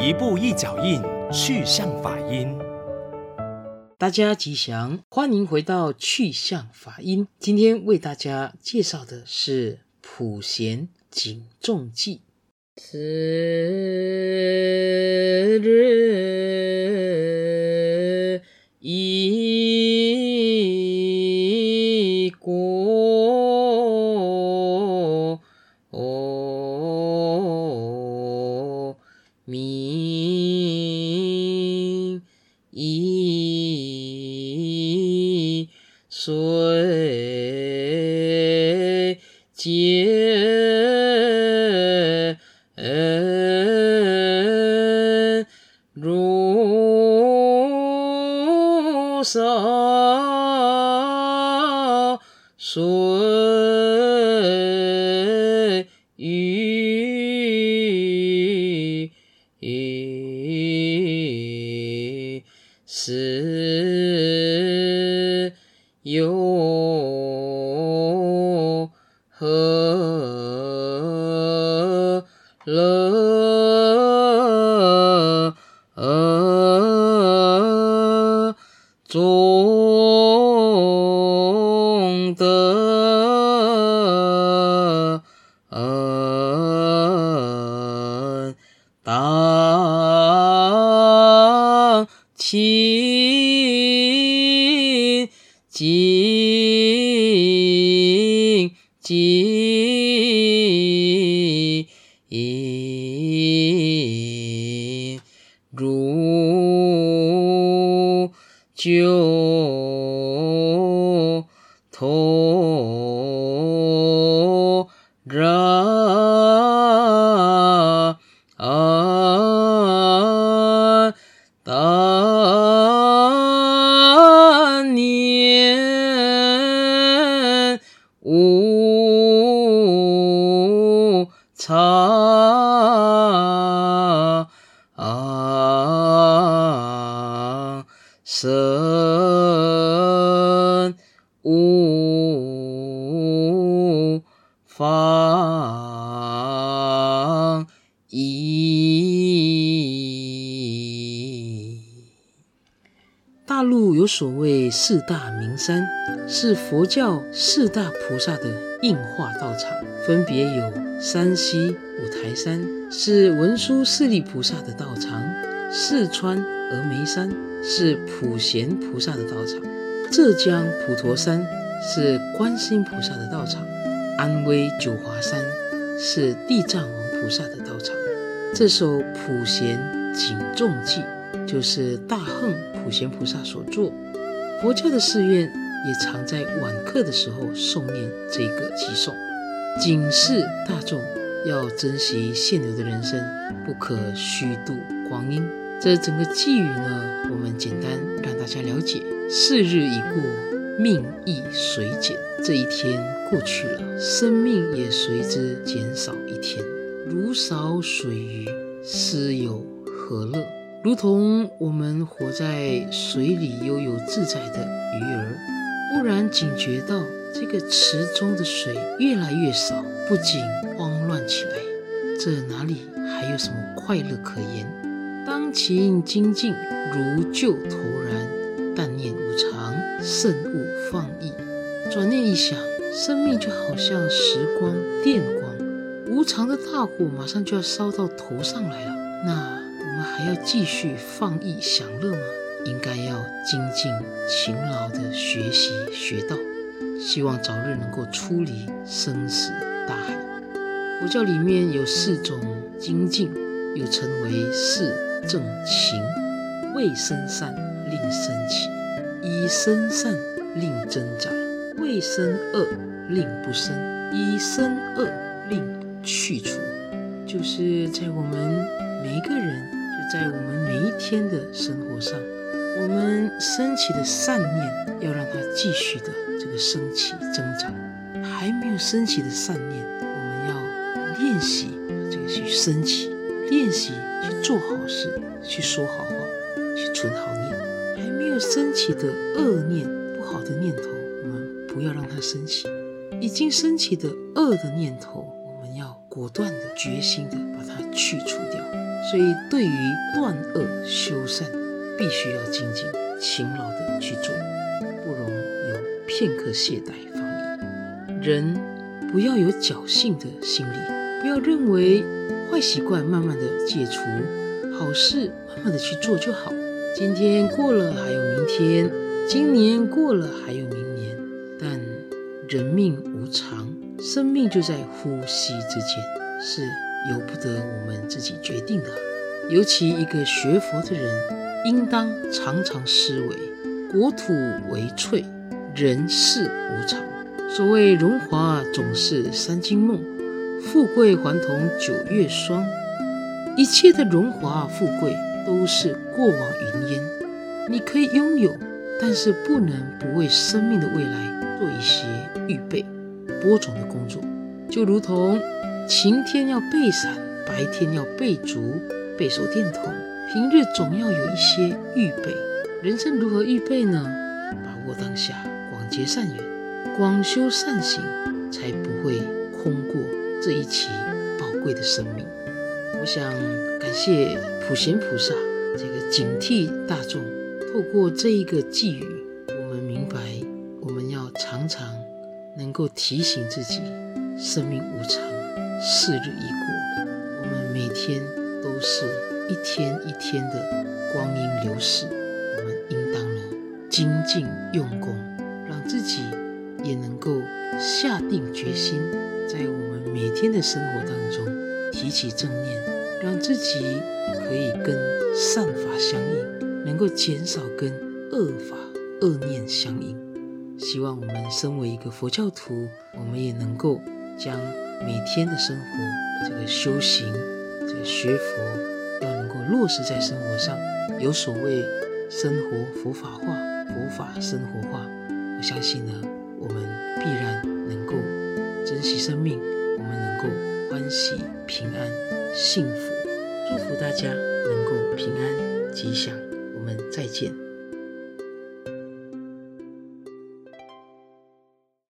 一步一脚印，去向法音。大家吉祥，欢迎回到去向法音。今天为大家介绍的是《普贤警重记》。此日遂见如少顺静静，如旧同生无妨碍。大陆有所谓四大名山，是佛教四大菩萨的应化道场，分别有山西五台山是文殊四利菩萨的道场，四川峨眉山是普贤菩萨的道场，浙江普陀山是观世音菩萨的道场，安徽九华山是地藏王菩萨的道场。这首《普贤警众记》就是大行普贤菩萨所作，佛教的寺院也常在晚课的时候诵念这个偈颂，警示大众要珍惜现有的人生，不可虚度光阴。这整个寄语呢，我们简单让大家了解：是日已过，命亦随减。这一天过去了，生命也随之减少一天。如少水鱼，斯有何乐？如同我们活在水里悠游自在的鱼儿，忽然警觉到这个池中的水越来越少，不仅慌乱起来。这哪里还有什么快乐可言？当勤精进，如旧头然，但念无常，慎勿放逸。转念一想，生命就好像时光电光，无常的大火马上就要烧到头上来了。那我们还要继续放逸享乐吗？应该要精进勤劳地学习学道，希望早日能够出离生死大海。佛教里面有四种精进，又称为四。正勤，未生善令生起，以生善令增长，未生恶令不生，以生恶令去除。就是在我们每一个人，就在我们每一天的生活上，我们升起的善念，要让它继续的这个升起增长；还没有升起的善念，习这个去升起。练习去做好事，去说好话，去存好念。还没有升起的恶念、不好的念头，我们不要让它升起；已经升起的恶的念头，我们要果断的、决心的把它去除掉。所以，对于断恶修善，必须要精进、勤劳的去做，不容有片刻懈怠放逸。人不要有侥幸的心理，不要认为坏习惯慢慢的解除，好事慢慢的去做就好。今天过了还有明天，今年过了还有明年，但人命无常，生命就在呼吸之间，是由不得我们自己决定的。尤其一个学佛的人，应当常常思维：国土为脆，人世无常。所谓荣华总是三更梦，富贵还同九月霜。一切的荣华富贵。都是过往云烟，你可以拥有，但是不能不为生命的未来做一些预备。播种的工作，就如同晴天要备伞，白天要备足、备手电筒，平日总要有一些预备。人生如何预备呢？把握当下，广结善缘，广修善行，才不会这一期宝贵的生命。我想感谢普贤菩萨这个警惕大众，透过这一个寄语，我们明白我们要常常能够提醒自己，生命无常，是日已过，我们每天都是一天一天的光阴流逝，我们应当呢精进用功，让自己也能够下定决心，在我每天的生活当中。提起正念，让自己可以跟善法相应，能够减少跟恶法恶念相应。希望我们身为一个佛教徒，我们也能够将每天的生活这个修行、这个学佛，要能够落实在生活上。有所谓生活佛法化，佛法生活化。我相信呢，我们必然能够珍惜生命，够。欢喜、平安、幸福，祝福大家能够平安吉祥。我们再见。